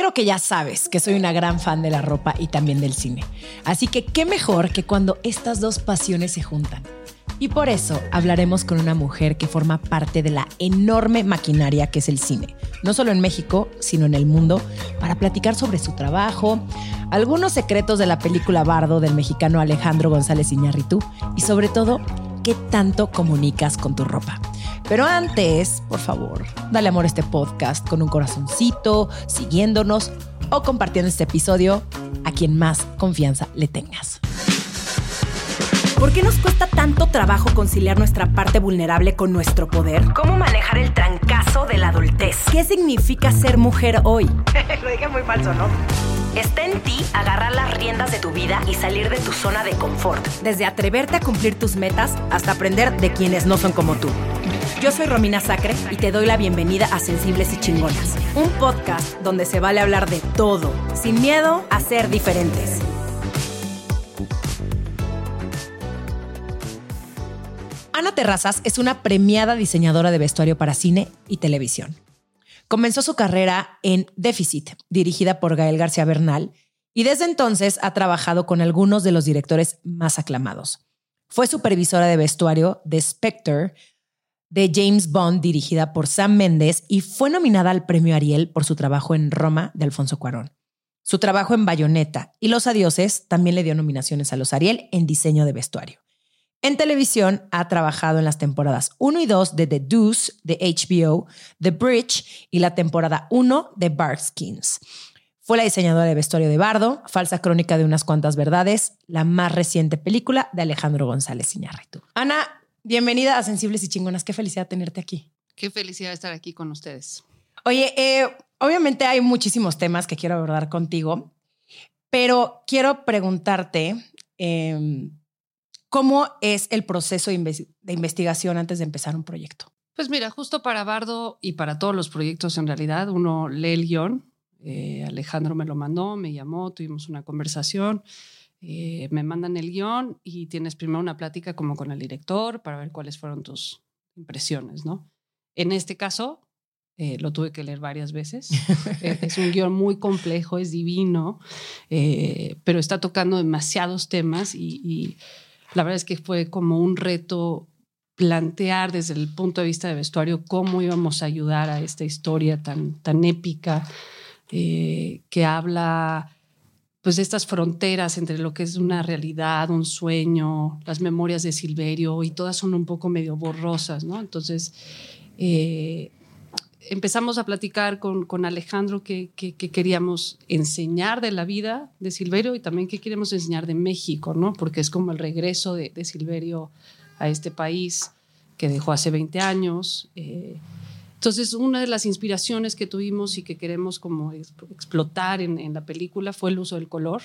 Creo que ya sabes que soy una gran fan de la ropa y también del cine. Así que qué mejor que cuando estas dos pasiones se juntan. Y por eso hablaremos con una mujer que forma parte de la enorme maquinaria que es el cine, no solo en México, sino en el mundo, para platicar sobre su trabajo, algunos secretos de la película Bardo del mexicano Alejandro González Iñárritu y sobre todo, qué tanto comunicas con tu ropa. Pero antes, por favor, dale amor a este podcast con un corazoncito, siguiéndonos o compartiendo este episodio a quien más confianza le tengas. ¿Por qué nos cuesta tanto trabajo conciliar nuestra parte vulnerable con nuestro poder? ¿Cómo manejar el trancazo de la adultez? ¿Qué significa ser mujer hoy? Lo dije muy falso, ¿no? Está en ti agarrar las riendas de tu vida y salir de tu zona de confort. Desde atreverte a cumplir tus metas hasta aprender de quienes no son como tú. Yo soy Romina Sacre y te doy la bienvenida a Sensibles y Chingonas, un podcast donde se vale hablar de todo, sin miedo a ser diferentes. Ana Terrazas es una premiada diseñadora de vestuario para cine y televisión. Comenzó su carrera en Déficit, dirigida por Gael García Bernal, y desde entonces ha trabajado con algunos de los directores más aclamados. Fue supervisora de vestuario de Spectre, de James Bond, dirigida por Sam Mendes, y fue nominada al premio Ariel por su trabajo en Roma de Alfonso Cuarón. Su trabajo en Bayonetta y Los Adioses también le dio nominaciones a los Ariel en diseño de vestuario. En televisión ha trabajado en las temporadas 1 y 2 de The Deuce de HBO, The Bridge y la temporada 1 de Skins. Fue la diseñadora de vestuario de Bardo, Falsa Crónica de unas cuantas verdades, la más reciente película de Alejandro González Iñárritu. Ana, Bienvenida a Sensibles y Chingonas. Qué felicidad tenerte aquí. Qué felicidad estar aquí con ustedes. Oye, eh, obviamente hay muchísimos temas que quiero abordar contigo, pero quiero preguntarte em, cómo es el proceso de investigación antes de empezar un proyecto. Pues mira, justo para Bardo y para todos los proyectos en realidad, uno lee el guion. Eh, Alejandro me lo mandó, me llamó, tuvimos una conversación eh, me mandan el guion y tienes primero una plática como con el director para ver cuáles fueron tus impresiones, ¿no? En este caso, eh, lo tuve que leer varias veces. Eh, es un guion muy complejo, es divino, pero está tocando demasiados temas y, la verdad es que fue como un reto plantear desde el punto de vista de vestuario cómo íbamos a ayudar a esta historia tan, tan épica que habla pues estas fronteras entre lo que es una realidad, un sueño, las memorias de Silverio, y todas son un poco medio borrosas, ¿no? Entonces, eh, empezamos a platicar con, con Alejandro qué que, queríamos enseñar de la vida de Silverio y también qué queremos enseñar de México, ¿no? Porque es como el regreso de, de Silverio a este país que dejó hace 20 años. Eh, entonces, una de las inspiraciones que tuvimos y que queremos como explotar en, la película fue el uso del color.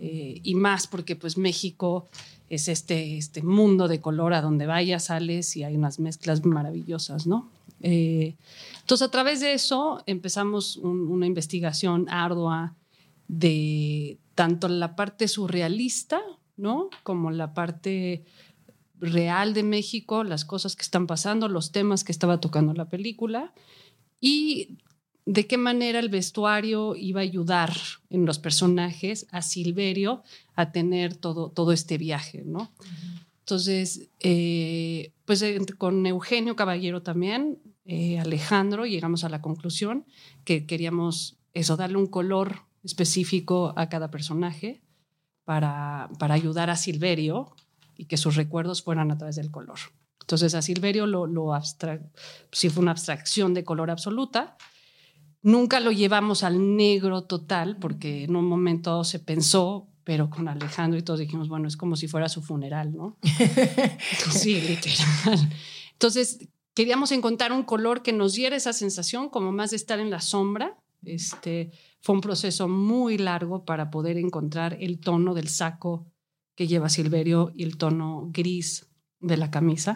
Eh, y más porque pues México es este, este mundo de color a donde vayas, sales y hay unas mezclas maravillosas, ¿no? Eh, entonces, a través de eso empezamos una investigación ardua de tanto la parte surrealista, ¿no? Como la parte real de México, las cosas que están pasando, los temas que estaba tocando la película y de qué manera el vestuario iba a ayudar en los personajes a Silverio a tener todo, todo este viaje, ¿no? Entonces, eh, pues con Eugenio Caballero también, eh, Alejandro, llegamos a la conclusión que queríamos eso, darle un color específico a cada personaje para, para ayudar a Silverio y que sus recuerdos fueran a través del color. Entonces a Silverio lo, lo sí fue una abstracción de color absoluta. Nunca lo llevamos al negro total porque en un momento se pensó, pero con Alejandro y todos dijimos, bueno, es como si fuera su funeral, ¿no? sí, literal. Entonces queríamos encontrar un color que nos diera esa sensación como más de estar en la sombra. Este, fue un proceso muy largo para poder encontrar el tono del saco que lleva Silverio y el tono gris de la camisa.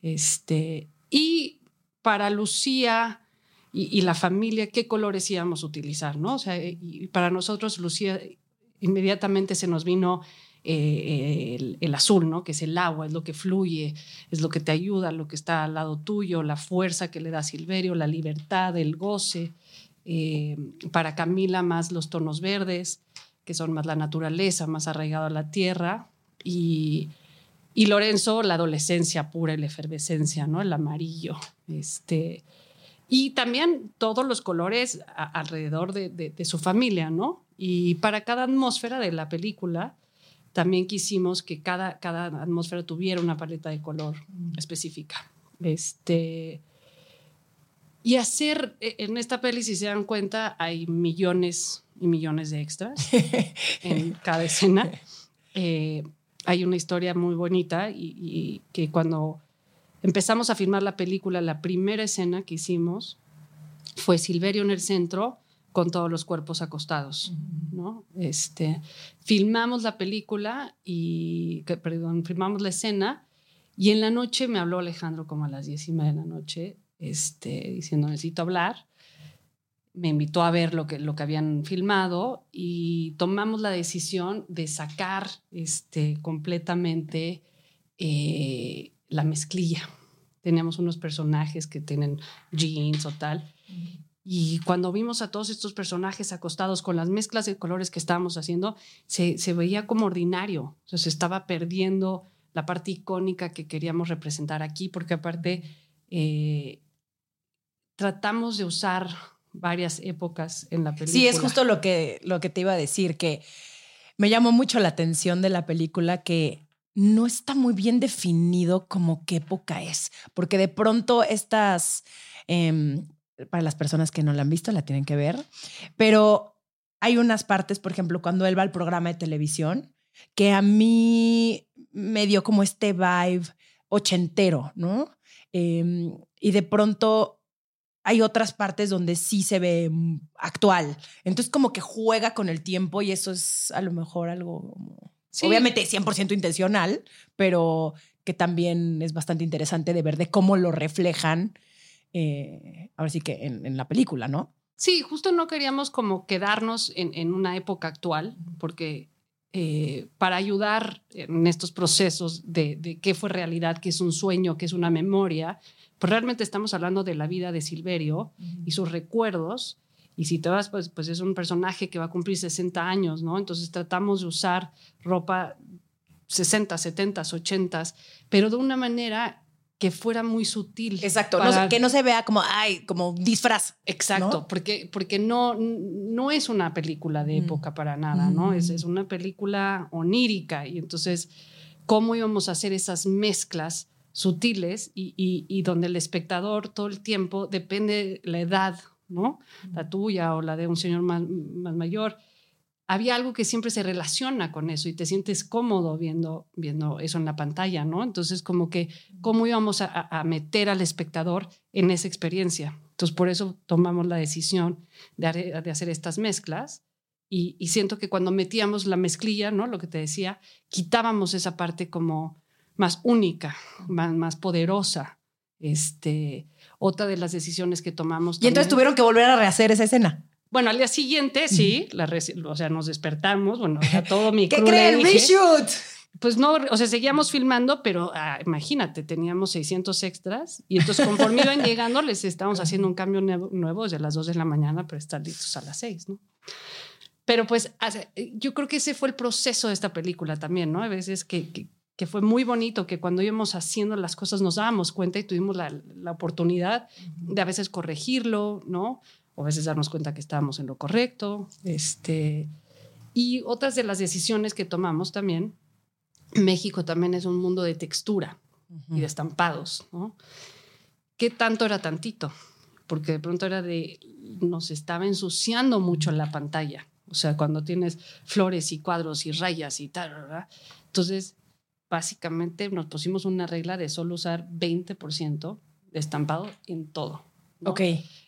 Este, y para Lucía y, la familia, ¿qué colores íbamos a utilizar? ¿no? O sea, y para nosotros, Lucía, inmediatamente se nos vino eh, el, azul, ¿no? que es el agua, es lo que fluye, es lo que te ayuda, lo que está al lado tuyo, la fuerza que le da Silverio, la libertad, el goce. Eh, para Camila más los tonos verdes, que son más la naturaleza, más arraigado a la tierra. Y, y Lorenzo, la adolescencia pura la efervescencia, ¿no? El amarillo. Este, y también todos los colores alrededor de, de, su familia, ¿no? Y para cada atmósfera de la película, también quisimos que cada, cada atmósfera tuviera una paleta de color específica. Este, y hacer, e, en esta peli, si se dan cuenta, hay millones y millones de extras en cada escena. Eh, hay una historia muy bonita y, que cuando empezamos a filmar la película, la primera escena que hicimos fue Silverio en el centro con todos los cuerpos acostados, ¿no? Este, filmamos la película y, perdón, filmamos la escena y en la noche me habló Alejandro como a las diez y media de la noche, este, diciendo necesito hablar. Me invitó a ver lo que, lo que habían filmado y tomamos la decisión de sacar este, completamente eh, la mezclilla. Teníamos unos personajes que tienen jeans o tal. Y cuando vimos a todos estos personajes acostados con las mezclas de colores que estábamos haciendo, se, se veía como ordinario. O sea, se estaba perdiendo la parte icónica que queríamos representar aquí, porque aparte eh, tratamos de usar varias épocas en la película. Sí, es justo lo que, lo que te iba a decir, que me llamó mucho la atención de la película que no está muy bien definido como qué época es, porque de pronto estas, em, para las personas que no la han visto, la tienen que ver, pero hay unas partes, por ejemplo, cuando él va al programa de televisión, que a mí me dio como este vibe ochentero, ¿no? Em, y de pronto hay otras partes donde sí se ve mm, actual. Entonces como que juega con el tiempo y eso es a lo mejor algo obviamente 100% intencional, pero que también es bastante interesante de ver de cómo lo reflejan, eh, ahora sí que en, la película, ¿no? Sí, justo no queríamos como quedarnos en, una época actual, porque eh, para ayudar en estos procesos de, de qué fue realidad, qué es un sueño, qué es una memoria, pues realmente estamos hablando de la vida de Silverio y sus recuerdos. Y si te vas, pues, pues es un personaje que va a cumplir 60 años, ¿no? Entonces tratamos de usar ropa 60, 70, 80, pero de una manera que fuera muy sutil. Exacto, que no se vea como, ay, como disfraz. Exacto, porque, porque no, no es una película de época para nada, ¿no? Es, es una película onírica y entonces, ¿cómo íbamos a hacer esas mezclas sutiles y, donde el espectador todo el tiempo depende la edad, ¿no? La tuya o la de un señor más, mayor. Había algo que siempre se relaciona con eso y te sientes cómodo viendo, viendo eso en la pantalla, ¿no? Entonces, como que, ¿cómo íbamos a, meter al espectador en esa experiencia? Entonces, por eso tomamos la decisión de, de hacer estas mezclas. Y, y, siento que cuando metíamos la mezclilla, ¿no? Lo que te decía, quitábamos esa parte como más única, más, más poderosa. Este, otra de las decisiones que tomamos. Y entonces tuvieron que volver a rehacer esa escena. Bueno, al día siguiente, sí, la o sea, nos despertamos, bueno, a todo mi ¿Qué creen? ¡Reshoot! Pues no, o sea, seguíamos filmando, pero ah, imagínate, teníamos 600 extras y entonces conforme iban llegando les estábamos haciendo un cambio nuevo, desde las 2 de la mañana para estar listos a las 6, ¿no? Pero pues yo creo que ese fue el proceso de esta película también, ¿no? A veces que que fue muy bonito, que cuando íbamos haciendo las cosas nos dábamos cuenta y tuvimos la, oportunidad de a veces corregirlo, ¿no? O a veces darnos cuenta que estábamos en lo correcto. Este, y otras de las decisiones que tomamos también, México también es un mundo de textura y de estampados, ¿no? ¿Qué tanto era tantito? Porque de pronto era de, nos estaba ensuciando mucho la pantalla. O sea, cuando tienes flores y cuadros y rayas y tal, ¿verdad? Entonces, básicamente nos pusimos una regla de solo usar 20% de estampado en todo. Ok.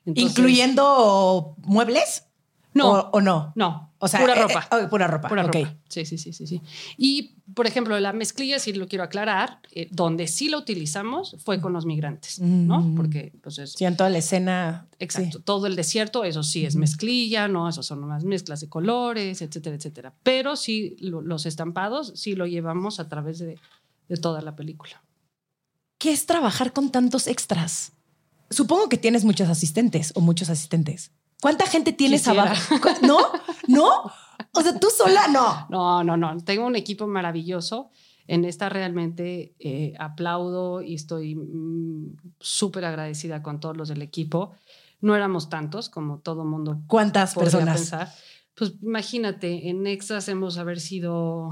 ¿Incluyendo muebles? No. ¿O, no? No. O sea, pura eh, ropa. Eh, pura ropa. Pura ropa. Sí, sí, sí, sí, sí. Y, por ejemplo, la mezclilla, si lo quiero aclarar, eh, donde sí lo utilizamos fue con los migrantes, ¿no? Mm. Porque, pues es... Sí, en toda la escena. Exacto. Todo el desierto, eso sí es mezclilla, ¿no? Eso son unas mezclas de colores, etcétera, etcétera. Pero sí, los estampados sí lo llevamos a través de, de toda la película. ¿Qué es trabajar con tantos extras? Supongo que tienes muchos asistentes o muchos asistentes. ¿Cuánta gente tienes Quisiera. abajo? ¿No? ¿No? O sea, tú sola no. No, no, no. Tengo un equipo maravilloso. En esta realmente eh, aplaudo y estoy mm, súper agradecida con todos los del equipo. No éramos tantos como todo mundo ¿Cuántas personas? pensar. Pues imagínate, en Extras hemos haber sido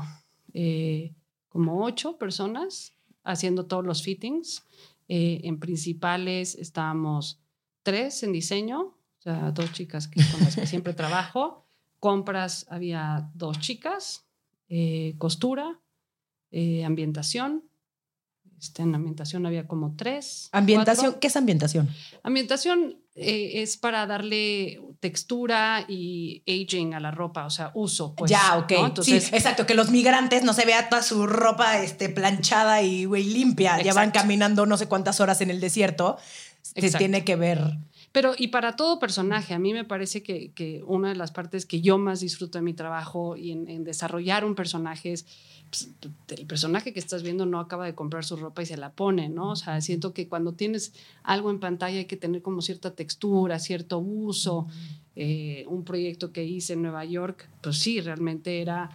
eh, como ocho personas haciendo todos los fittings. Eh, en principales estábamos tres en diseño, o sea, dos chicas que, con las que siempre trabajo. Compras había dos chicas, eh, costura, eh, ambientación. Este, en ambientación había como tres. Ambientación, cuatro. ¿qué es ambientación? Ambientación eh, es para darle textura y aging a la ropa, o sea, uso. Pues, ya, ok. ¿no? Entonces, sí, exacto, que los migrantes no se vea toda su ropa este, planchada y güey, limpia. Ya van caminando no sé cuántas horas en el desierto. Se Exacto. tiene que ver. Pero, y para todo personaje, a mí me parece que, que una de las partes que yo más disfruto de mi trabajo y en, en desarrollar un personaje es pues, el personaje que estás viendo no acaba de comprar su ropa y se la pone, ¿no? O sea, siento que cuando tienes algo en pantalla hay que tener como cierta textura, cierto uso. Eh, un proyecto que hice en Nueva York, pues sí, realmente era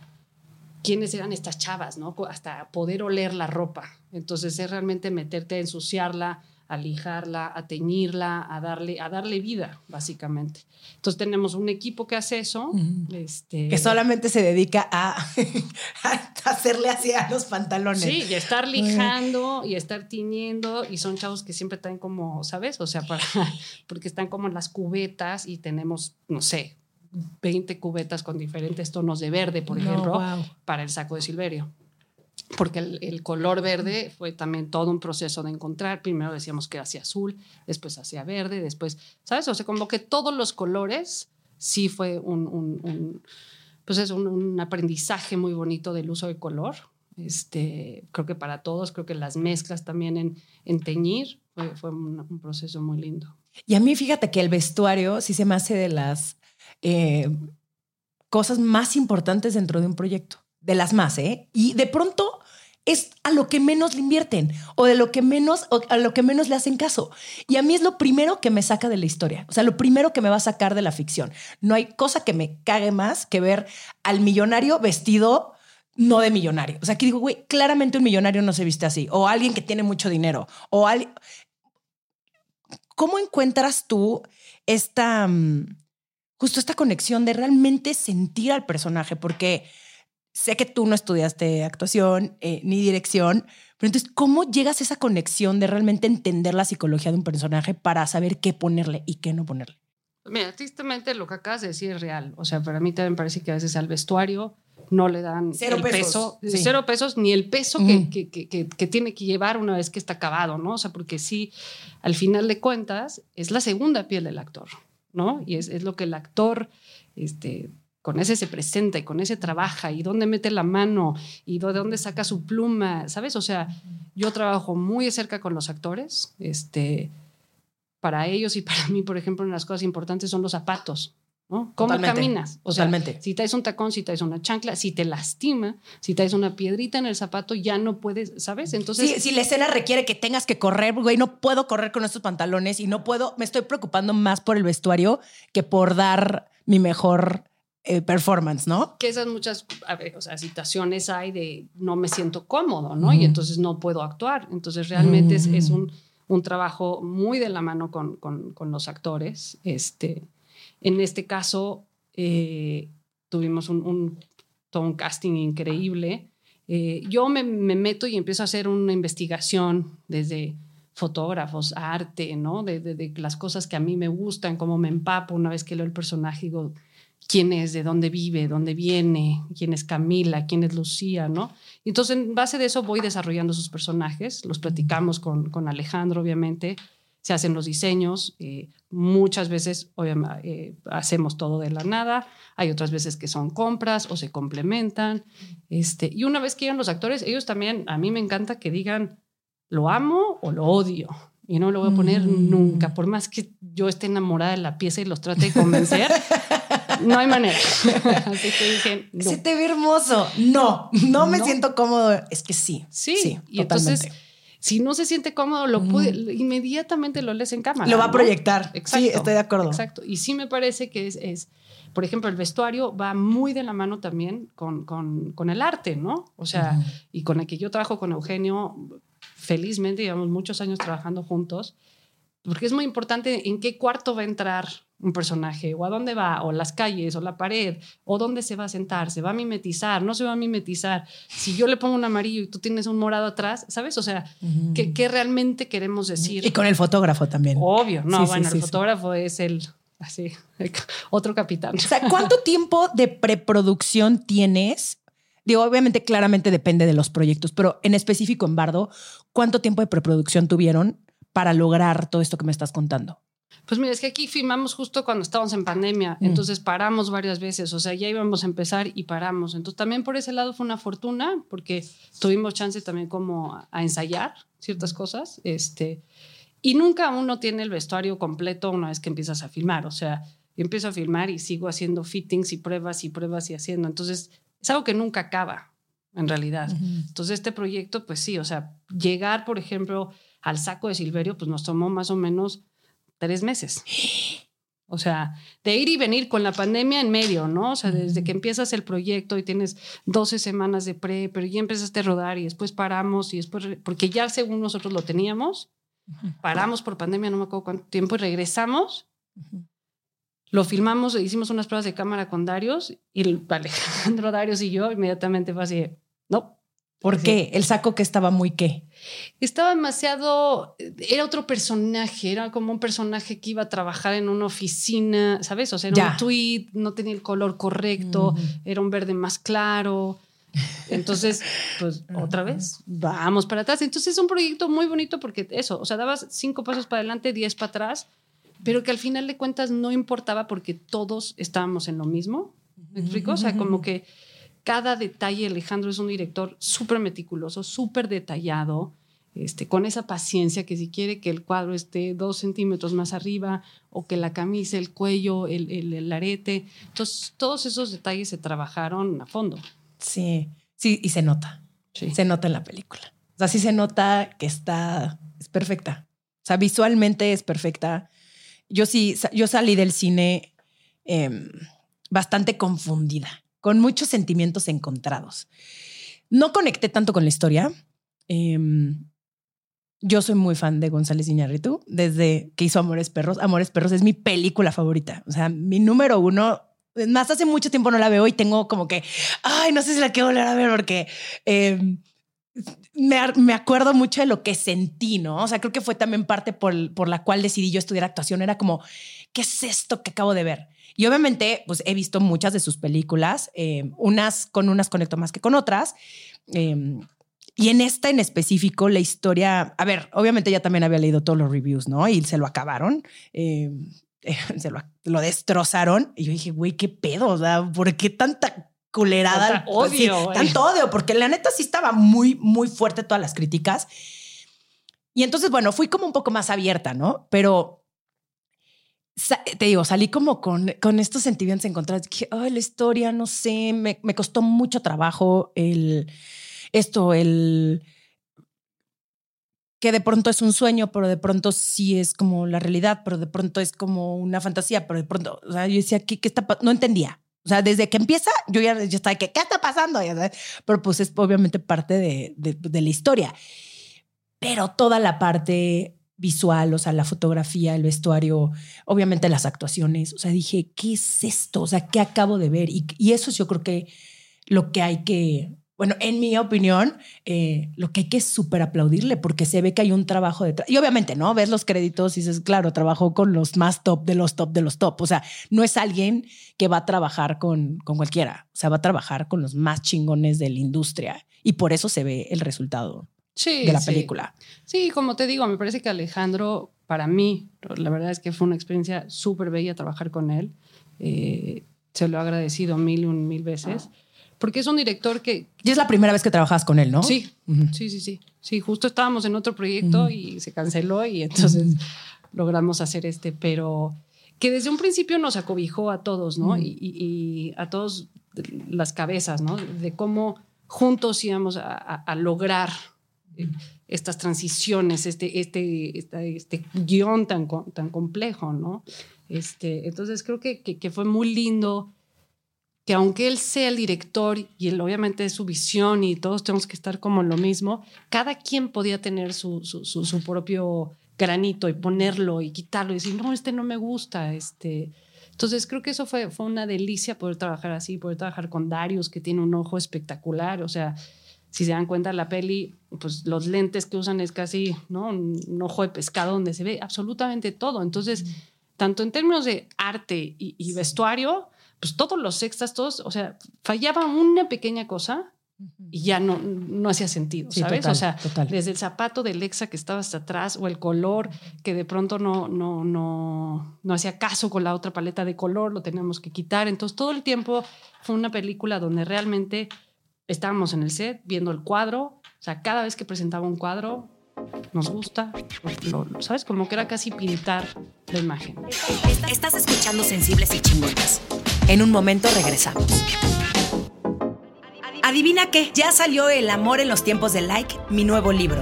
quiénes eran estas chavas, ¿no? Hasta poder oler la ropa. Entonces es realmente meterte a ensuciarla, a lijarla, a teñirla, a darle, a darle vida, básicamente. Entonces tenemos un equipo que hace eso. este, Que solamente se dedica a, a hacerle así a los pantalones. Sí, y estar lijando y estar tiñendo y son chavos que siempre están como, ¿sabes? O sea, para, porque están como en las cubetas y tenemos, no sé, 20 cubetas con diferentes tonos de verde, por No, ejemplo, wow. para el saco de Silverio. Porque el, el color verde fue también todo un proceso de encontrar. Primero decíamos que era hacia azul, después hacia verde, después, ¿sabes? O sea, como que todos los colores sí fue un, un- un- pues es un, un aprendizaje muy bonito del uso de color. Este, creo que para todos, creo que las mezclas también en, en teñir fue, fue un proceso muy lindo. Y a mí fíjate que el vestuario sí se me hace de las eh, cosas más importantes dentro de un proyecto. De las más, ¿eh? Y de pronto es a lo que menos le invierten o de lo que menos o a lo que menos le hacen caso. Y a mí es lo primero que me saca de la historia, o sea, lo primero que me va a sacar de la ficción. No hay cosa que me cague más que ver al millonario vestido no de millonario. O sea, que digo, güey, claramente un millonario no se viste así o alguien que tiene mucho dinero o alguien ¿cómo encuentras tú esta, mm, justo esta conexión de realmente sentir al personaje? Porque sé que tú no estudiaste actuación eh, ni dirección, pero entonces, ¿cómo llegas a esa conexión de realmente entender la psicología de un personaje para saber qué ponerle y qué no ponerle? Mira, tristemente lo que acabas de decir es real. O sea, para mí también parece que a veces al vestuario no le dan Cero el pesos, peso, sí. cero pesos, ni el peso Ujú. que, que, que, que tiene que llevar una vez que está acabado, ¿no? O sea, porque sí, al final de cuentas, es la segunda piel del actor, ¿no? Y es, es lo que el actor, este, con ese se presenta y con ese trabaja y dónde mete la mano y de dónde saca su pluma, ¿sabes? O sea, yo trabajo muy de cerca con los actores, este, para ellos y para mí, por ejemplo, una de las cosas importantes son los zapatos. ¿no? ¿Cómo Totalmente, caminas? O sea, totalmente. si traes un tacón, si traes una chancla, si te lastima, si traes una piedrita en el zapato, ya no puedes, ¿sabes? Entonces, Sí, si la escena requiere que tengas que correr, güey, no puedo correr con estos pantalones y no puedo, me estoy preocupando más por el vestuario que por dar mi mejor eh, performance, ¿no? que esas muchas a ver, o sea, situaciones hay de no me siento cómodo, ¿no? Ujú. Y entonces no puedo actuar. Entonces realmente es, es Ujú. un, un trabajo muy de la mano con, con- con los actores. Este, en este caso, eh, tuvimos un, un- todo un casting increíble. Eh, yo me, me meto y empiezo a hacer una investigación desde fotógrafos, arte, ¿no? De, de- de las cosas que a mí me gustan, cómo me empapo una vez que leo el personaje, digo, quién es, de dónde vive, dónde viene, quién es Camila, quién es Lucía, ¿no? Y entonces en base de eso voy desarrollando sus personajes, los platicamos con, con Alejandro, obviamente, se hacen los diseños, eh, muchas veces obviamente, eh, hacemos todo de la nada, hay otras veces que son compras o se complementan, este, y una vez que llegan los actores, ellos también, a mí me encanta que digan, lo amo o lo odio. Y no lo voy a poner Mm. nunca, por más que yo esté enamorada de la pieza y los trate de convencer, no hay manera. Así que dije, no. Se te ve hermoso. No, no me No. siento cómodo. Es que sí. Sí, sí y entonces totalmente. si no se siente cómodo, lo puede, inmediatamente lo lees en cámara. Lo va a proyectar. Sí, estoy de acuerdo. Exacto. Y sí me parece que es, por ejemplo, el vestuario va muy de la mano también con, con, el arte, ¿no? O sea, y con el que yo trabajo con Eugenio, felizmente llevamos muchos años trabajando juntos, porque es muy importante en qué cuarto va a entrar un personaje, o a dónde va, o las calles, o la pared, o dónde se va a sentar, se va a mimetizar, no se va a mimetizar. Si yo le pongo un amarillo y tú tienes un morado atrás, ¿sabes? O sea, ¿qué, realmente queremos decir? Y con el fotógrafo también. Obvio, no, bueno, el fotógrafo es el, así, otro capitán. O sea, ¿cuánto tiempo de preproducción tienes? Digo, obviamente, claramente depende de los proyectos, pero en específico en Bardo, ¿cuánto tiempo de preproducción tuvieron para lograr todo esto que me estás contando? Pues mira, es que aquí filmamos justo cuando estábamos en pandemia, mm. entonces paramos varias veces, o sea, ya íbamos a empezar y paramos. Entonces también por ese lado fue una fortuna porque tuvimos chance también como a, ensayar ciertas cosas, este, y nunca uno tiene el vestuario completo una vez que empiezas a filmar, o sea, yo empiezo a filmar y sigo haciendo fittings y pruebas y pruebas y haciendo, entonces es algo que nunca acaba en realidad. Entonces este proyecto, pues sí, o sea, llegar, por ejemplo, al saco de Silverio, pues nos tomó más o menos tres meses. O sea, de ir y venir con la pandemia en medio, ¿no? O sea, desde que empiezas el proyecto y tienes 12 semanas de pre, pero ya empezaste a rodar y después paramos y después, porque ya según nosotros lo teníamos, paramos por pandemia, no me acuerdo cuánto tiempo, y regresamos, lo filmamos, hicimos unas pruebas de cámara con Darius y Alejandro Darius y yo inmediatamente fue así, no, ¿Por qué? El saco que estaba muy qué. Estaba demasiado, era otro personaje, era como un personaje que iba a trabajar en una oficina, ¿sabes? O sea, era un tweet, no tenía el color correcto, era un verde más claro. Entonces, pues otra vez, vamos para atrás. Entonces es un proyecto muy bonito porque eso, o sea, dabas cinco pasos para adelante, diez para atrás, pero que al final de cuentas no importaba porque todos estábamos en lo mismo. ¿Me explico? O sea, como que cada detalle, Alejandro es un director súper meticuloso, súper detallado, este, con esa paciencia que si quiere que el cuadro esté dos centímetros más arriba o que la camisa, el cuello, el, el, arete. Entonces, todos esos detalles se trabajaron a fondo. Sí, sí, y se nota. Se nota en la película. O sea, sí se nota que está, es perfecta. O sea, visualmente es perfecta. Yo sí, yo salí del cine em, bastante confundida con muchos sentimientos encontrados. No conecté tanto con la historia. Em, yo soy muy fan de González Iñárritu desde que hizo Amores Perros. Amores Perros es mi película favorita. O sea, mi número uno. Más hace mucho tiempo no la veo y tengo como que, ay, no sé si la quiero volver a ver porque em, me, me, acuerdo mucho de lo que sentí, ¿no? O sea, creo que fue también parte por, por la cual decidí yo estudiar actuación. Era como, ¿qué es esto que acabo de ver? Y obviamente, pues he visto muchas de sus películas, eh, unas con unas conecto más que con otras. Em, y en esta en específico, la historia, a ver, obviamente ya también había leído todos los reviews, ¿no? Y se lo acabaron. Em, se lo, destrozaron. Y yo dije, güey, qué pedo, o sea, ¿por qué tanta culerada? odio. tanto odio, porque la neta sí estaba muy, muy fuerte todas las críticas. Y entonces, bueno, fui como un poco más abierta, ¿no? Pero te digo, salí como con, con estos sentimientos encontrados. Que, ay, la historia, no sé, me, me, costó mucho trabajo el, esto, el que de pronto es un sueño, pero de pronto sí es como la realidad, pero de pronto es como una fantasía, pero de pronto, o sea, yo decía, ¿qué, qué está No entendía. O sea, desde que empieza, yo ya, ya estaba que, ¿qué está pasando? Pero pues es obviamente parte de, de, de la historia. Pero toda la parte visual, o sea, la fotografía, el vestuario, obviamente las actuaciones. O sea, dije, ¿qué es esto? O sea, ¿qué acabo de ver? Y, y eso yo creo que lo que hay que, bueno, en mi opinión, eh, lo que hay que súper aplaudirle porque se ve que hay un trabajo detrás. Y obviamente, ¿no? Ves los créditos y dices, claro, trabajó con los más top de los top de los top. O sea, no es alguien que va a trabajar con, con cualquiera. O sea, va a trabajar con los más chingones de la industria. Y por eso se ve el resultado de la película. Sí, como te digo, me parece que Alejandro, para mí, la verdad es que fue una experiencia súper bella trabajar con él. Eh, se lo he agradecido mil y un mil veces. Porque es un director que... Y es la primera vez que trabajas con él, ¿no? Sí, sí, sí, sí. Sí, justo estábamos en otro proyecto y se canceló y entonces logramos hacer este, pero que desde un principio nos acobijó a todos, ¿no? y, y, a todos las cabezas, ¿no? De cómo juntos íbamos a, a lograr estas transiciones, este, este, este, guion tan, tan complejo, ¿no? Este, entonces creo que, que, fue muy lindo que aunque él sea el director y él obviamente es su visión y todos tenemos que estar como en lo mismo, cada quien podía tener su, su, su, propio granito y ponerlo y quitarlo y decir, no, este no me gusta, este... Entonces creo que eso fue, fue una delicia poder trabajar así, poder trabajar con Darius, que tiene un ojo espectacular, o sea, si se dan cuenta la peli, pues los lentes que usan es casi ¿no? un, ojo de pescado donde se ve absolutamente todo. Entonces, tanto en términos de arte y, vestuario, pues todos los extras, todos, o sea, fallaba una pequeña cosa y ya no, no hacía sentido, ¿sabes? o sea, desde el zapato de Lexa que estaba hasta atrás o el color que de pronto no, no, no, no hacía caso con la otra paleta de color, lo teníamos que quitar. Entonces, todo el tiempo fue una película donde realmente estábamos en el set viendo el cuadro, o sea, cada vez que presentaba un cuadro, nos gusta, ¿sabes? Como que era casi pintar la imagen. Estás escuchando Sensibles y Chingonas. En un momento regresamos. Adivina qué, ya salió El amor en los tiempos de like, mi nuevo libro.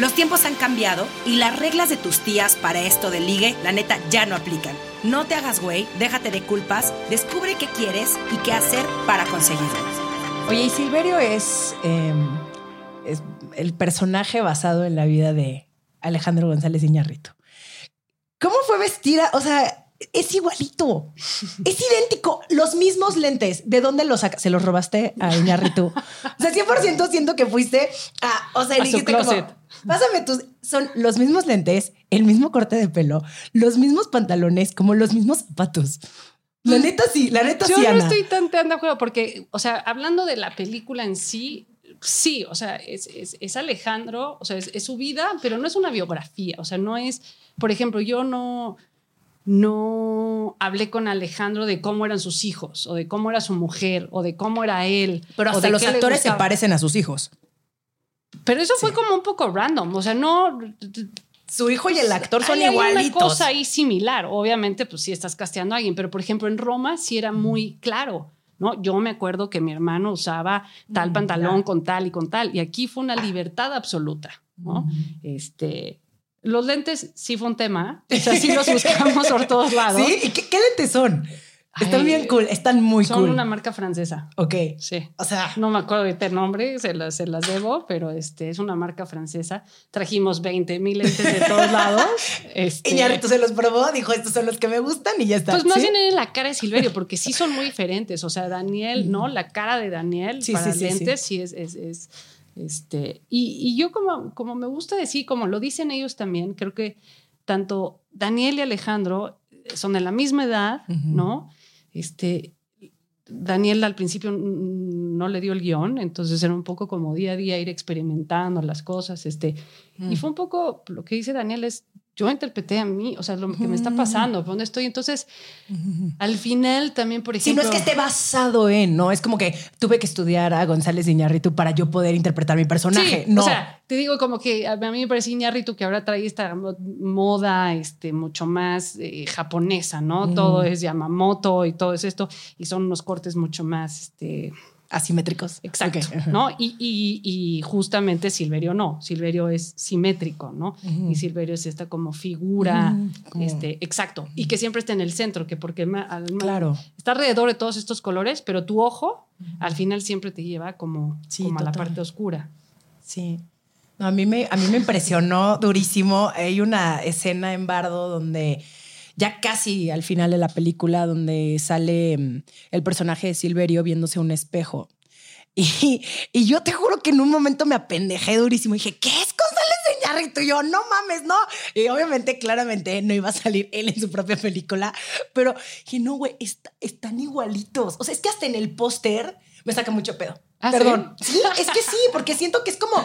Los tiempos han cambiado y las reglas de tus tías para esto de ligue, la neta, ya no aplican. No te hagas güey, déjate de culpas, descubre qué quieres y qué hacer para conseguirlo. Oye, y Silverio es, em, es el personaje basado en la vida de Alejandro González Iñarrito. ¿Cómo fue vestida? O sea, es igualito. Es idéntico. Los mismos lentes. ¿De dónde los sacas? ¿Se los robaste a Iñarritu? O sea, 100% siento que fuiste a... O sea, a dijiste como... Pásame tus... Son los mismos lentes, el mismo corte de pelo, los mismos pantalones, como los mismos zapatos. La pues, neta sí, la neta sí, Yo no estoy tan, tan de acuerdo porque, o sea, hablando de la película en sí, sí, o sea, es, es, Alejandro, o sea, es, es, su vida, pero no es una biografía, o sea, no es, por ejemplo, yo no, no hablé con Alejandro de cómo eran sus hijos, o de cómo era su mujer, o de cómo era él. Pero hasta los actores se parecen a sus hijos. Pero eso fue como un poco random, o sea, no... Su hijo y el actor son igualitos. Hay una cosa ahí similar. Obviamente, pues sí estás casteando a alguien, pero por ejemplo en Roma sí era muy claro. ¿no? Yo me acuerdo que mi hermano usaba tal mm, pantalón con tal y con tal, y aquí fue una libertad absoluta, ¿no? Este, los lentes sí fue un tema, o sea, sí los buscamos por todos lados. ¿Sí? ¿Y qué, qué lentes son? Están bien cool, están muy cool. Son una marca francesa. Ok. Sí. O sea. No me acuerdo de el nombre, se las, se las debo, pero este, es una marca francesa. Trajimos 20 mil lentes de todos lados. Este, y se los probó, dijo, estos son los que me gustan y ya está. Pues más bien en la cara de Silverio, porque sí son muy diferentes. O sea, Daniel, ¿no? La cara de Daniel sí, para lentes sí, es, es, es, este. Y, y yo como, como me gusta decir, como lo dicen ellos también, creo que tanto Daniel y Alejandro son de la misma edad, ¿no? Este, Daniel al principio no le dio el guion, entonces era un poco como día a día ir experimentando las cosas, este, y mm. fue un poco, lo que dice Daniel es, yo interpreté a mí, o sea, lo que me está pasando, dónde estoy. Entonces, al final también, por ejemplo. Si no es que esté basado en, ¿no? Es como que tuve que estudiar a González Iñárritu para yo poder interpretar mi personaje. no. O sea, te digo como que a mí me parece Iñárritu que ahora trae esta moda este, mucho más eh, japonesa, ¿no? Mm. Todo es Yamamoto y todo es esto, y son unos cortes mucho más, este asimétricos. Exacto. ¿no? Y, y, justamente Silverio no. Silverio es simétrico, ¿no? Y Silverio es esta como figura, este, exacto. Y que siempre está en el centro, que porque claro. está alrededor de todos estos colores, pero tu ojo al final siempre te lleva como, como a la parte oscura. Sí. a, mí me, a mí me impresionó durísimo. Hay una escena en Bardo donde ya casi al final de la película donde sale mm, el personaje de Silverio viéndose un espejo. Y, y, yo te juro que en un momento me apendejé durísimo. Y dije, ¿qué es González Iñárritu? Y yo, no mames, no. Y obviamente, claramente, no iba a salir él en su propia película. Pero dije, no, güey, están igualitos. O sea, es que hasta en el póster me saca mucho pedo. ¿Ah, Perdón. ¿sí? es que sí, porque siento que es como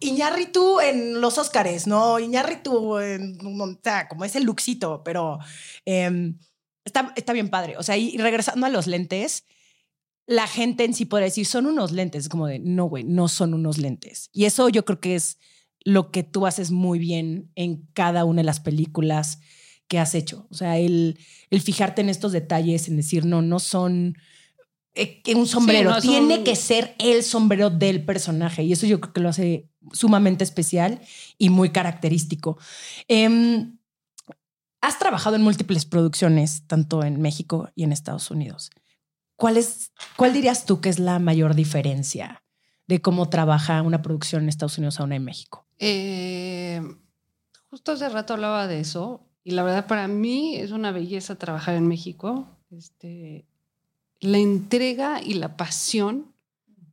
Iñárritu en los Óscares, ¿no? Iñárritu en, o sea, como ese luxito, pero em, está, está bien padre. O sea, y regresando a los lentes, la gente en sí podría decir, son unos lentes, como de, no, güey, no son unos lentes. Y eso yo creo que es lo que tú haces muy bien en cada una de las películas que has hecho. O sea, el, el fijarte en estos detalles, en decir, no, no son un sombrero, tiene que ser el sombrero del personaje. Y eso yo creo que lo hace sumamente especial y muy característico. Em, has trabajado en múltiples producciones, tanto en México y en Estados Unidos. ¿Cuál, es, ¿Cuál dirías tú que es la mayor diferencia de cómo trabaja una producción en Estados Unidos a una en México? Eh, justo hace rato hablaba de eso y la verdad para mí es una belleza trabajar en México. Este, la entrega y la pasión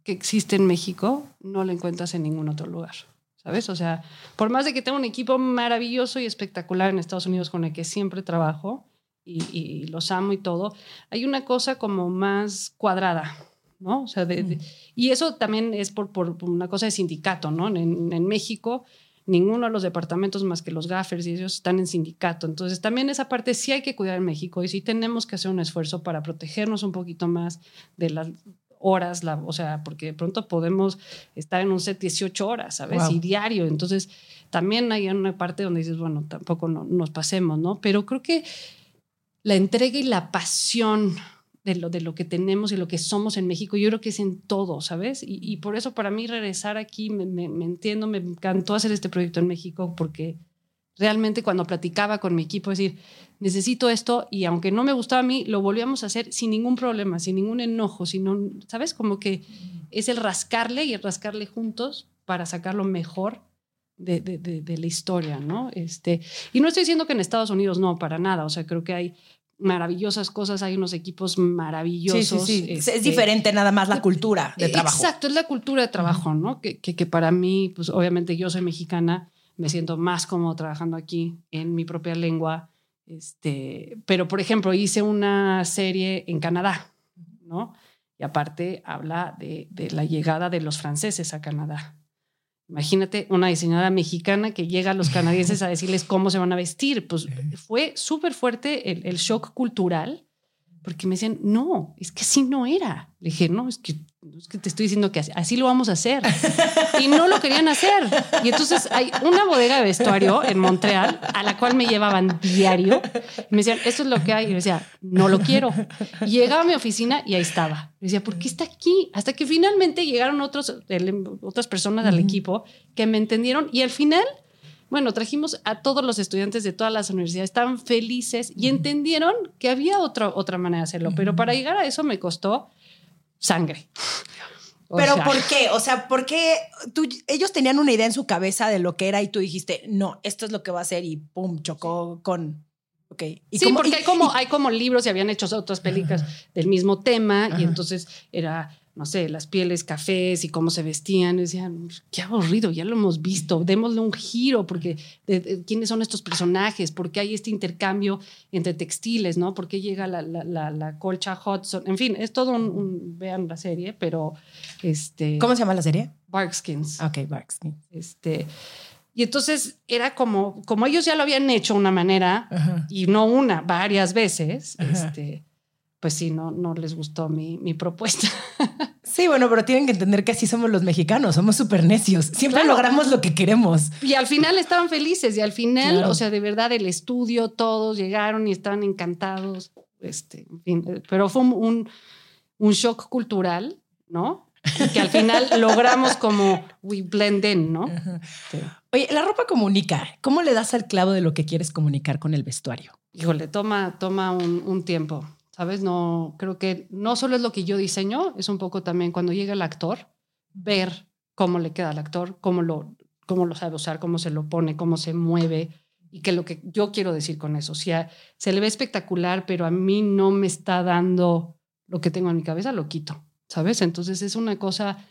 que existe en México no la encuentras en ningún otro lugar. ¿Sabes? O sea, por más de que tenga un equipo maravilloso y espectacular en Estados Unidos con el que siempre trabajo, y, los amo y todo, hay una cosa como más cuadrada, ¿no? O sea, mm. y eso también es por, por, una cosa de sindicato, ¿no? En, en, México, ninguno de los departamentos más que los gaffers y ellos están en sindicato. Entonces, también esa parte sí hay que cuidar en México y sí tenemos que hacer un esfuerzo para protegernos un poquito más de las horas, la, o sea, porque de pronto podemos estar en un set 18 horas, ¿sabes? Y diario. Entonces, también hay una parte donde dices, bueno, tampoco no, nos pasemos, ¿no? Pero creo que la entrega y la pasión de lo, de lo que tenemos y lo que somos en México, yo creo que es en todo, ¿sabes? Y, por eso para mí regresar aquí, me, me, entiendo, me encantó hacer este proyecto en México porque realmente cuando platicaba con mi equipo, decir, necesito esto y aunque no me gustaba a mí, lo volvíamos a hacer sin ningún problema, sin ningún enojo, sino, ¿sabes? Como que es el rascarle y el rascarle juntos para sacar lo mejor de, de, de, la historia, ¿no? Este, y no estoy diciendo que en Estados Unidos no, para nada, o sea, creo que hay maravillosas cosas, hay unos equipos maravillosos. Sí, sí, sí. es este, diferente nada más la cultura de trabajo. Exacto, es la cultura de trabajo, ¿no? Que, que, que, para mí, pues obviamente yo soy mexicana, me siento más cómodo trabajando aquí en mi propia lengua. Este, pero, por ejemplo, hice una serie en Canadá, ¿no? Y aparte habla de, de la llegada de los franceses a Canadá. Imagínate una diseñadora mexicana que llega a los canadienses a decirles cómo se van a vestir. Pues fue súper fuerte el, el, shock cultural, porque me decían, no, es que así no era. Le dije, no, es que es que te estoy diciendo que así, lo vamos a hacer. Y no lo querían hacer. Y entonces hay una bodega de vestuario en Montreal a la cual me llevaban diario. Y me decían, esto es lo que hay. Y yo decía, no lo quiero. Y llegaba a mi oficina y ahí estaba. Y decía, ¿por qué está aquí? Hasta que finalmente llegaron otros, otras personas al equipo que me entendieron. Y al final, bueno, trajimos a todos los estudiantes de todas las universidades, estaban felices y entendieron que había otra, otra manera de hacerlo. Pero para llegar a eso me costó sangre. Pero ¿por qué? O sea, ¿por qué tú, ellos tenían una idea en su cabeza de lo que era y tú dijiste, no, esto es lo que va a ser y pum, chocó con... Okay. ¿Y sí, porque hay, como, hay como libros y habían hecho otras películas del mismo tema y entonces era no sé, las pieles cafés y cómo se vestían. Y decían, qué aburrido, ya lo hemos visto, démosle un giro, porque quiénes son estos personajes, por qué hay este intercambio entre textiles, ¿no? ¿Por qué llega la, la, la, colcha Hudson? En fin, es todo un, vean la serie, pero este... ¿Cómo se llama la serie? Barkskins. Ok, Barkskins. Este... Y entonces era como, como ellos ya lo habían hecho una manera, y no una, varias veces, este pues sí, no, no les gustó mi, mi propuesta. Sí, bueno, pero tienen que entender que así somos los mexicanos, somos súper necios, siempre logramos lo que queremos. Y al final estaban felices y al final, o sea, de verdad el estudio, todos llegaron y estaban encantados, este, en fin, pero fue un, un shock cultural, ¿no? que al final logramos como we blend in, ¿no? Oye, la ropa comunica. ¿Cómo le das al clavo de lo que quieres comunicar con el vestuario? Híjole, toma, toma un, un tiempo. ¿Sabes? No, creo que no solo es lo que yo diseño, es un poco también cuando llega el actor, ver cómo le queda al actor, cómo lo, cómo lo sabe usar, cómo se lo pone, cómo se mueve y que lo que yo quiero decir con eso, o se le ve espectacular, pero a mí no me está dando lo que tengo en mi cabeza, lo quito, ¿sabes? Entonces es una cosa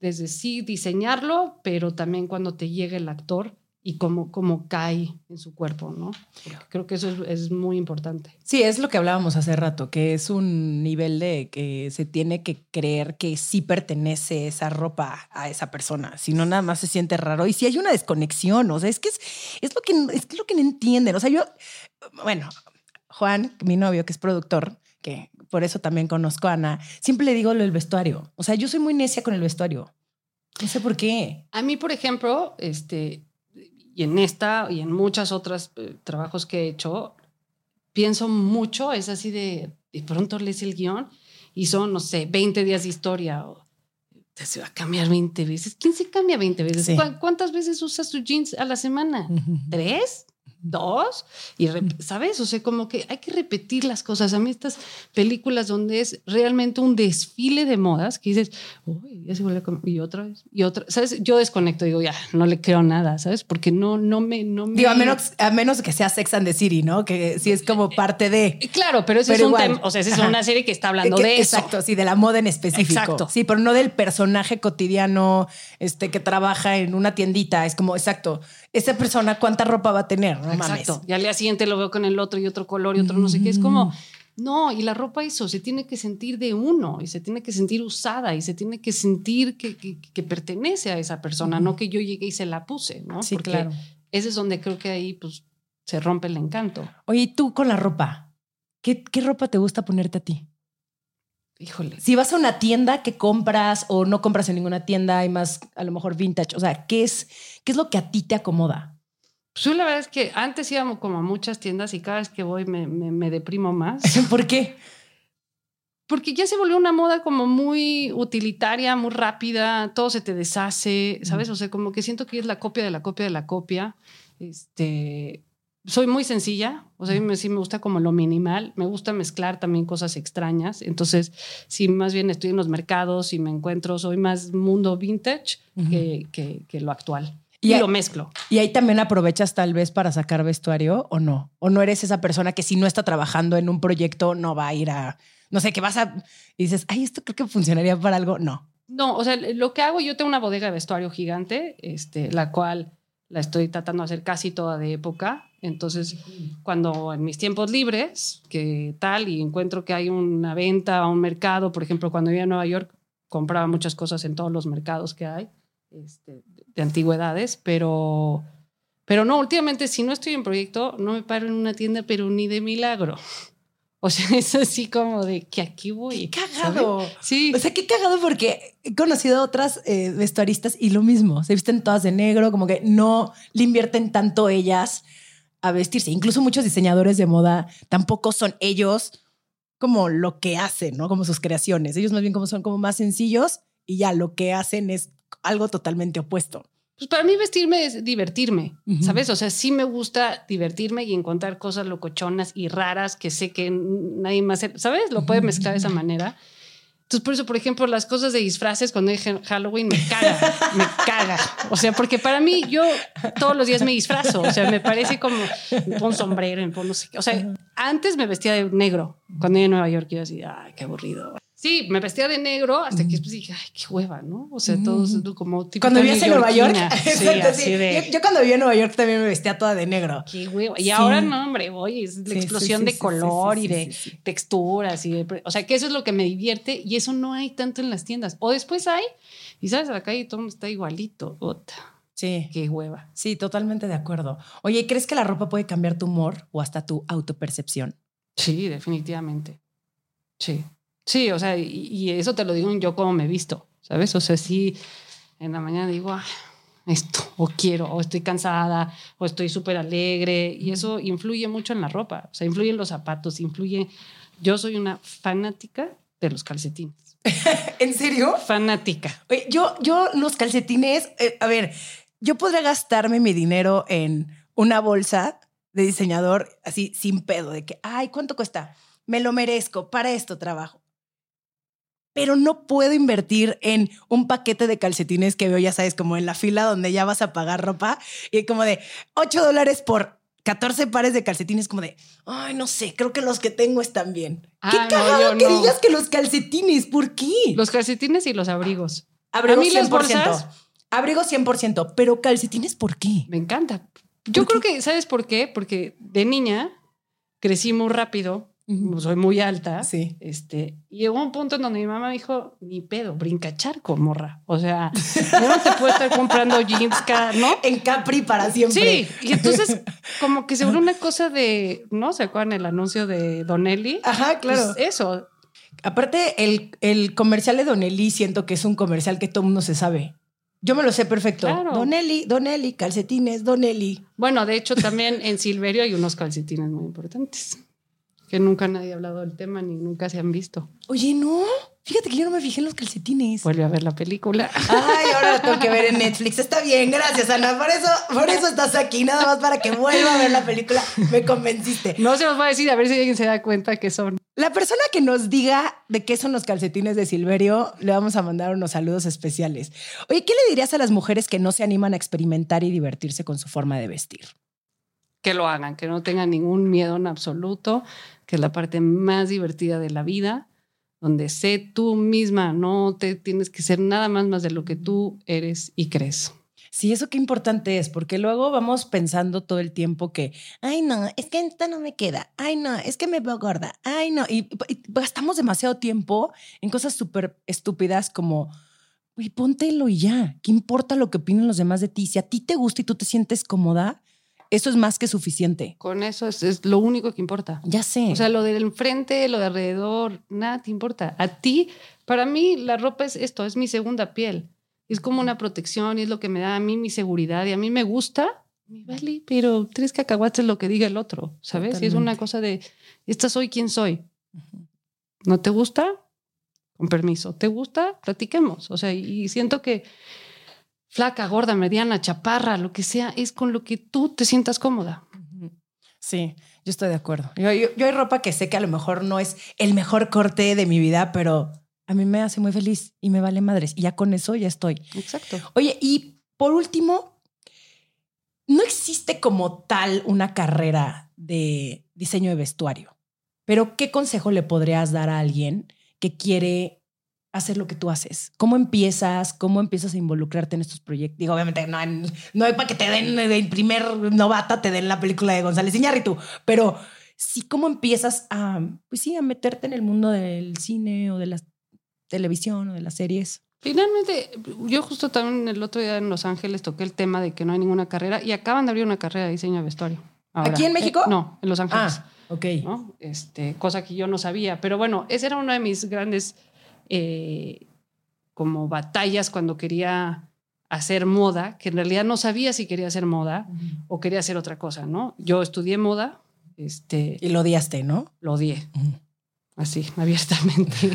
desde sí diseñarlo, pero también cuando te llega el actor y cómo, cómo cae en su cuerpo, ¿no? Porque creo que eso es, es, muy importante. Sí, es lo que hablábamos hace rato, que es un nivel de que se tiene que creer que sí pertenece esa ropa a esa persona, si no nada más se siente raro y si hay una desconexión, o sea, es que es, es lo que es lo que no entienden, o sea, yo bueno, Juan, mi novio que es productor, que por eso también conozco a Ana, siempre le digo lo del vestuario. O sea, yo soy muy necia con el vestuario. No sé por qué. A mí, por ejemplo, este, y en esta y en muchas otras eh, trabajos que he hecho, pienso mucho, es así de, de pronto lees el guion y son, no sé, 20 días de historia o se va a cambiar 20 veces. ¿Quién se cambia 20 veces? ¿Cuántas veces usas tus jeans a la semana? ¿Tres? Dos, y ¿sabes? O sea, como que hay que repetir las cosas. A mí estas películas donde es realmente un desfile de modas, que dices, uy, ya se vuelve a y otra vez, y otra, ¿sabes? Yo desconecto, digo, ya, no le creo nada, ¿sabes? Porque no, no me... No me... Digo, a menos, a menos que sea Sex and the City, ¿no? Que sí es como parte de... Claro, pero ese es un tema, o sea, esa es una serie que está hablando de eso. Exacto, sí, de la moda en específico. Exacto. Sí, pero no del personaje cotidiano este, que trabaja en una tiendita. Es como, exacto, esa persona cuánta ropa va a tener, ¿no? Exacto. Y al día siguiente lo veo con el otro y otro color y otro no sé qué. Es como, no, y la ropa eso, se tiene que sentir de uno y se tiene que sentir usada y se tiene que sentir que, que, pertenece a esa persona, no que yo llegué y se la puse, ¿no? Sí, claro. Ese es donde creo que ahí pues se rompe el encanto. Oye, ¿y tú con la ropa? ¿Qué, qué ropa te gusta ponerte a ti? Híjole. Si vas a una tienda, ¿qué compras o no compras en ninguna tienda? Hay más, a lo mejor vintage. O sea, ¿qué es, qué es lo que a ti te acomoda? Pues la verdad es que antes íbamos como a muchas tiendas y cada vez que voy me, me, deprimo más. ¿Por qué? Porque ya se volvió una moda como muy utilitaria, muy rápida, todo se te deshace, ¿sabes? O sea, como que siento que es la copia de la copia de la copia. Este, soy muy sencilla, o sea, sí me gusta como lo minimal, me gusta mezclar también cosas extrañas, entonces si más bien estoy en los mercados y me encuentro, soy más mundo vintage que, que, lo actual. Y, lo mezclo. ¿Y ahí también aprovechas tal vez para sacar vestuario o no? ¿O no eres esa persona que si no está trabajando en un proyecto no va a ir a, no sé, que vas a, y dices, ay, esto creo que funcionaría para algo? No. No, o sea, lo que hago, yo tengo una bodega de vestuario gigante, este, la cual la estoy tratando de hacer casi toda de época. Entonces, cuando en mis tiempos libres, que tal, y encuentro que hay una venta o un mercado, por ejemplo, cuando iba a Nueva York, compraba muchas cosas en todos los mercados que hay este, de antigüedades, pero, pero no, últimamente si no estoy en proyecto, no me paro en una tienda, pero ni de milagro. O sea, es así como de que aquí voy. Qué cagado. Sí. O sea, qué cagado porque he conocido otras eh, vestuaristas y lo mismo. Se visten todas de negro, como que no le invierten tanto ellas a vestirse. Incluso muchos diseñadores de moda tampoco son ellos como lo que hacen, ¿no? Como sus creaciones. Ellos más bien como son como más sencillos y ya lo que hacen es algo totalmente opuesto. Pues para mí vestirme es divertirme, ¿sabes? O sea, sí me gusta divertirme y encontrar cosas locochonas y raras que sé que nadie más, ¿sabes? Lo puede mezclar de esa manera. Entonces, por eso, por ejemplo, las cosas de disfraces cuando hay Halloween me caga, me caga. O sea, porque para mí yo todos los días me disfrazo. O sea, me parece como me pongo un sombrero, me pongo no sé qué. O sea, antes me vestía de negro cuando iba a Nueva York yo así, ay, qué aburrido. Sí, me vestía de negro hasta que después dije, ay, qué hueva, ¿no? O sea, todos como tipo. Cuando vivías en Nueva York. sí, así De... yo, cuando vivía en Nueva York también me vestía toda de negro. Qué hueva. Y ahora no, hombre, oye, es la explosión de color y de texturas. y de, O sea, que eso es lo que me divierte y eso no hay tanto en las tiendas. O después hay, y sabes, a la calle todo está igualito. Sí. Qué hueva. Sí, totalmente de acuerdo. Oye, ¿crees que la ropa puede cambiar tu humor o hasta tu autopercepción? Sí, definitivamente. Sí. Sí, o sea, y, eso te lo digo yo como me he visto, ¿sabes? O sea, sí, en la mañana digo, ah, esto, o quiero, o estoy cansada, o estoy súper alegre, y eso influye mucho en la ropa, o sea, influye en los zapatos, influye... Yo soy una fanática de los calcetines. ¿En serio? Fanática. Oye, yo, yo los calcetines, eh, a ver, yo podría gastarme mi dinero en una bolsa de diseñador así sin pedo, de que, ay, ¿cuánto cuesta? Me lo merezco, para esto trabajo pero no puedo invertir en un paquete de calcetines que veo, ya sabes, como en la fila donde ya vas a pagar ropa y como de 8 dólares por 14 pares de calcetines, como de, ay, no sé, creo que los que tengo están bien. Ah, qué cagado que digas que los calcetines, ¿por qué? Los calcetines y los abrigos. Abrigos a mí las bolsas Abrigo 100%, pero calcetines, ¿por qué? Me encanta. Yo creo que, ¿sabes por qué? Porque de niña crecí muy rápido, soy muy alta. Sí. Este, y llegó un punto en donde mi mamá me dijo, ni pedo, brinca charco, morra. O sea, no te puedo estar comprando jeans, ¿no? En Capri para siempre. Sí, y entonces como que se volvió una cosa de, ¿no? ¿Se acuerdan el anuncio de Donelli? Ajá, claro. Pues eso, Aparte, el, el comercial de Donelli siento que es un comercial que todo mundo se sabe. Yo me lo sé perfecto. Claro. Donelli, Donelli, calcetines, Donelli. Bueno, de hecho, también en Silverio hay unos calcetines muy importantes que nunca nadie ha hablado del tema ni nunca se han visto. Oye, no. Fíjate que yo no me fijé en los calcetines. Vuelve a ver la película. Ay, ahora lo tengo que ver en Netflix. Está bien, gracias, Ana. Por eso, por eso estás aquí, nada más para que vuelva a ver la película. Me convenciste. No se los va a decir, a ver si alguien se da cuenta que son. La persona que nos diga de qué son los calcetines de Silverio, le vamos a mandar unos saludos especiales. Oye, ¿qué le dirías a las mujeres que no se animan a experimentar y divertirse con su forma de vestir? Que lo hagan, que no tengan ningún miedo en absoluto, que es la parte más divertida de la vida, donde sé tú misma, no te tienes que ser nada más más de lo que tú eres y crees. Sí, eso qué importante es, porque luego vamos pensando todo el tiempo que, ay, no, es que esta no me queda, ay, no, es que me veo gorda, ay, no, y, y gastamos demasiado tiempo en cosas súper estúpidas como, güey, póntelo y ya, ¿qué importa lo que opinen los demás de ti? Si a ti te gusta y tú te sientes cómoda, eso es más que suficiente. Con eso es, es lo único que importa. Ya sé. O sea, lo del enfrente, lo de alrededor, nada te importa. A ti, para mí, la ropa es esto, es mi segunda piel. Es como una protección y es lo que me da a mí mi seguridad. Y a mí me gusta, me vale, pero tres cacahuates es lo que diga el otro, ¿sabes? Y es una cosa de, esta soy quien soy. ¿No te gusta? Con permiso. ¿Te gusta? Platiquemos. O sea, y siento que flaca, gorda, mediana, chaparra, lo que sea, es con lo que tú te sientas cómoda. Sí, yo estoy de acuerdo. Yo, yo- yo hay ropa que sé que a lo mejor no es el mejor corte de mi vida, pero a mí me hace muy feliz y me vale madres. Y ya con eso ya estoy. Exacto. Oye, y por último, no existe como tal una carrera de diseño de vestuario, pero ¿qué consejo le podrías dar a alguien que quiere hacer lo que tú haces? ¿Cómo empiezas? ¿Cómo empiezas a involucrarte en estos proyectos? Digo, obviamente no, en- no es para que te den el primer novata, te den la película de González Iñárritu, pero sí, ¿cómo empiezas a, pues sí, a meterte en el mundo del cine o de la televisión o de las series? Finalmente, yo justo también el otro día en Los Ángeles toqué el tema de que no hay ninguna carrera y acaban de abrir una carrera de diseño de vestuario. Ahora. ¿Aquí en México? Eh, no, en Los Ángeles. Ah, ok. ¿no? Este, cosa que yo no sabía. Pero bueno, esa era una de mis grandes eh, como batallas cuando quería hacer moda, que en realidad no sabía si quería hacer moda o quería hacer otra cosa, ¿no? Yo estudié moda, este, Y lo odiaste, ¿no? lo odié así, abiertamente.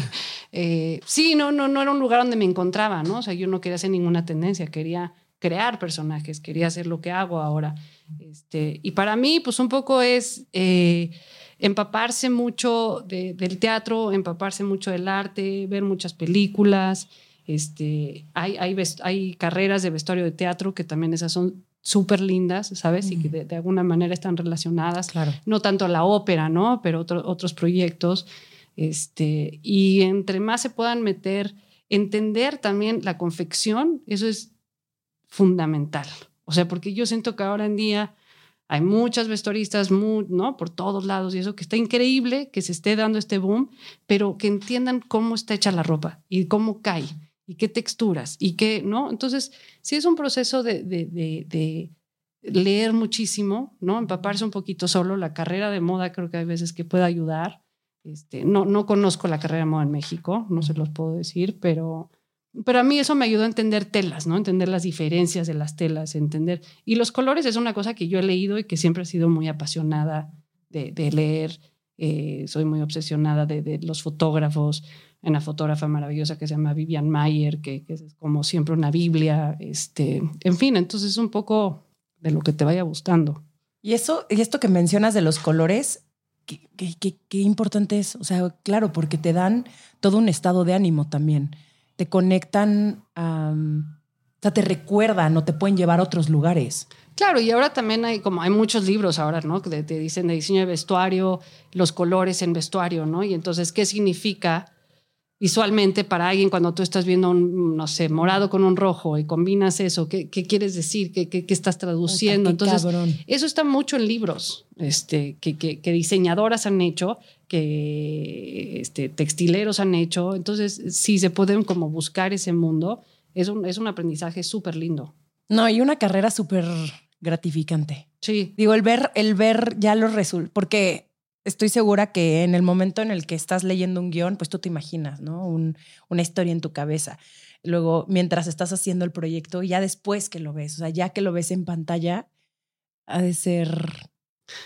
Eh, sí, no, no, no era un lugar donde me encontraba, ¿no? O sea, yo no quería hacer ninguna tendencia, quería crear personajes, quería hacer lo que hago ahora. Este, y para mí, pues un poco es eh, empaparse mucho de- del teatro, empaparse mucho del arte, ver muchas películas. Este, hay, hay, carreras de vestuario de teatro que también esas son súper lindas, ¿sabes? Y que de, de alguna manera están relacionadas Claro. no tanto la ópera, ¿no? Pero otro- otros proyectos. Este, y entre más se puedan meter, entender también la confección, eso es fundamental. O sea, porque yo siento que ahora en día hay muchas vestuaristas, mu- ¿no? Por todos lados y eso, que está increíble que se esté dando este boom, pero que entiendan cómo está hecha la ropa y cómo cae y qué texturas y qué, ¿no? Entonces, sí es un proceso de, de, de, de leer muchísimo, ¿no? Empaparse un poquito solo. La carrera de moda creo que hay veces que puede ayudar. Este, no, no conozco la carrera de moda en México, no se los puedo decir, pero, pero a mí eso me ayudó a entender telas, ¿no? Entender las diferencias de las telas, entender. Y los colores es una cosa que yo he leído y que siempre he sido muy apasionada de, leer. Eh, soy muy obsesionada de, los fotógrafos. Hay una fotógrafa maravillosa que se llama Vivian Mayer, que, que es como siempre una Biblia. Este, en fin, entonces es un poco de lo que te vaya gustando. Y eso, y esto que mencionas de los colores, qué, qué- qué- qué importante es. O sea, claro, porque te dan todo un estado de ánimo también. Te conectan, o sea, te recuerdan o te pueden llevar a otros lugares. Claro, y ahora también hay como hay muchos libros ahora, ¿no? Que te dicen de diseño de vestuario, los colores en vestuario, ¿no? Y entonces, ¿qué significa visualmente para alguien cuando tú estás viendo un, no sé, morado con un rojo y combinas eso, ¿qué, qué quieres decir? ¿Qué, qué, qué estás traduciendo? Entonces, cabrón. eso está mucho en libros este, que, que, que diseñadoras han hecho, que este, textileros han hecho. Entonces, sí se pueden como buscar ese mundo. Es un, es un aprendizaje súper lindo. No, y una carrera súper gratificante. Sí, Digo, el ver, el ver ya los resultados, porque estoy segura que en el momento en el que estás leyendo un guion, pues tú te imaginas, ¿no? Un- una historia en tu cabeza. Luego, mientras estás haciendo el proyecto, ya después que lo ves, o sea, ya que lo ves en pantalla, ha de ser...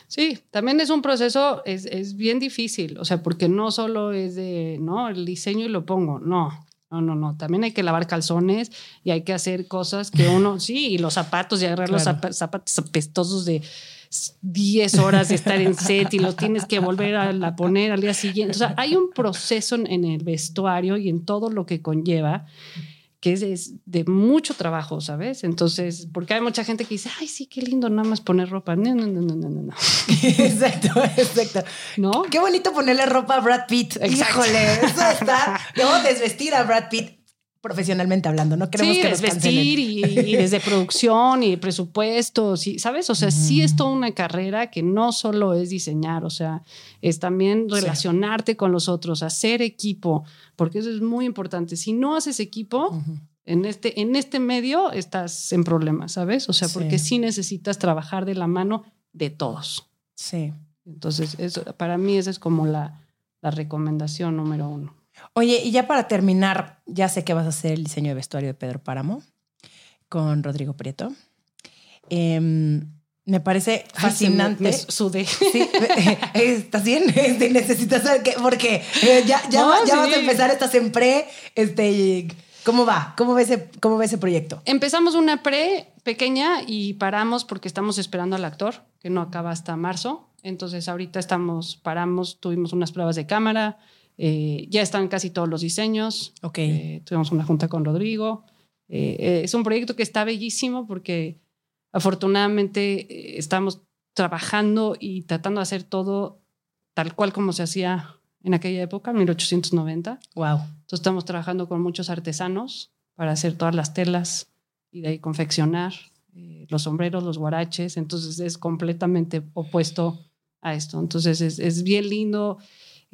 Sí, también es un proceso, es, es bien difícil, o sea, porque no solo es de, no, el diseño y lo pongo, no, no, no, no, también hay que lavar calzones y hay que hacer cosas que uno, sí, y los zapatos y agarrar los Claro. zapatos apestosos de 10 horas de estar en set y los tienes que volver a la poner al día siguiente. O sea, hay un proceso en, el vestuario y en todo lo que conlleva que es, es de mucho trabajo, ¿sabes? Entonces, porque hay mucha gente que dice, ay, sí, qué lindo nada más poner ropa. No, no, no, no, no, no, exacto, exacto. ¿No? Qué bonito ponerle ropa a Brad Pitt. Exacto. Híjole, eso está. Luego desvestir a Brad Pitt profesionalmente hablando. No queremos sí, que nos cancelen. y, y desde producción y presupuestos, y, ¿sabes? O sea, sí es toda una carrera que no solo es diseñar, o sea, es también Sí. relacionarte con los otros, hacer equipo, porque eso es muy importante. Si no haces equipo, en este, en este medio estás en problemas, ¿sabes? O sea, Sí. porque sí necesitas trabajar de la mano de todos. Sí. Entonces, eso, para mí esa es como la, la recomendación número uno. Oye, y ya para terminar, ya sé que vas a hacer el diseño de vestuario de Pedro Páramo con Rodrigo Prieto. Em, me parece fascinante. Ay, me- me sudé. Sí, ¿estás bien? Este, necesitas saber qué, porque eh, ya, ya, No, va- ya sí. vas a empezar, estás en pre. Este, ¿Cómo va? ¿Cómo ve ese, cómo ese proyecto? Empezamos una pre pequeña y paramos porque estamos esperando al actor, que no acaba hasta marzo. Entonces ahorita estamos, paramos, tuvimos unas pruebas de cámara, eh, ya están casi todos los diseños. Ok. Eh, tuvimos una junta con Rodrigo. Eh, eh, es un proyecto que está bellísimo porque afortunadamente eh, estamos trabajando y tratando de hacer todo tal cual como se hacía en aquella época, 1890. wow. Entonces estamos trabajando con muchos artesanos para hacer todas las telas y de ahí confeccionar eh, los sombreros, los guaraches. Entonces es completamente opuesto a esto. Entonces es, es bien lindo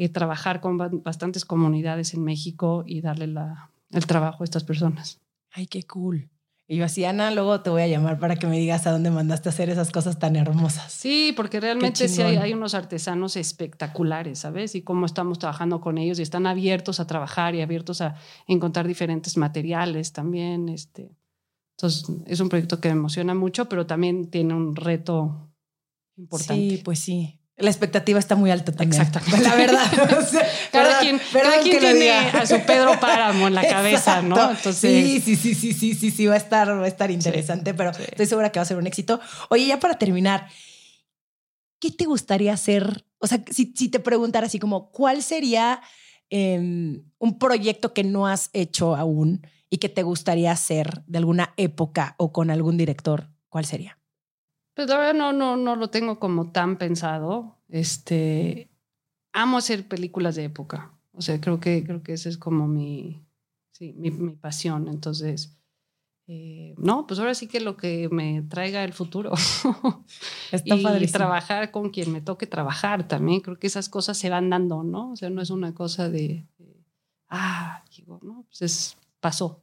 eh, trabajar con ba- bastantes comunidades en México y darle la, el trabajo a estas personas. Ay, qué cool. Y yo así, Ana, luego te voy a llamar para que me digas a dónde mandaste a hacer esas cosas tan hermosas. Sí, porque realmente sí hay, hay unos artesanos espectaculares, ¿sabes? Y cómo estamos trabajando con ellos y están abiertos a trabajar y abiertos a encontrar diferentes materiales también. Este. Entonces, es un proyecto que me emociona mucho, pero también tiene un reto importante. Sí, pues sí. La expectativa está muy alta también. Exactamente. La verdad. O sea, Cada quien, cada quien tiene a su Pedro Páramo en la cabeza, ¿no? Entonces, sí, sí, sí, sí, sí, sí, sí, va a estar, va a estar interesante, pero sí. estoy segura que va a ser un éxito. Oye, ya para terminar, ¿qué te gustaría hacer? O sea, si, si te preguntara así como, ¿cuál sería eh, un proyecto que no has hecho aún y que te gustaría hacer de alguna época o con algún director? ¿Cuál sería? Pues la verdad no, no, no lo tengo como tan pensado. Este, amo hacer películas de época. O sea, creo que, creo que esa es como mi, sí, mi, mi pasión. Entonces, eh, no, pues ahora sí que lo que me traiga el futuro. Está y padrísimo. trabajar con quien me toque trabajar también. Creo que esas cosas se van dando, ¿no? O sea, no es una cosa de, de, ah, digo, no, pues es, pasó.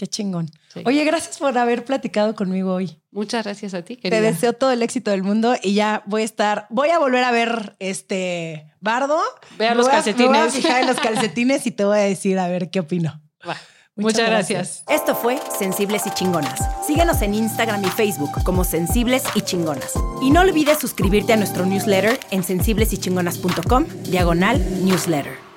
Qué chingón. Sí. Oye, gracias por haber platicado conmigo hoy. Muchas gracias a ti, Te querida. deseo todo el éxito del mundo y ya voy a estar, voy a volver a ver este Bardo. Vea los voy a- Me voy a calcetines. fijar en los calcetines y te voy a decir a ver qué opino. Va. Muchas, gracias. Esto fue Sensibles y Chingonas. Síguenos en Instagram y Facebook como Sensibles y Chingonas. Y no olvides suscribirte a nuestro newsletter en sensiblesychingonas.com, diagonal newsletter.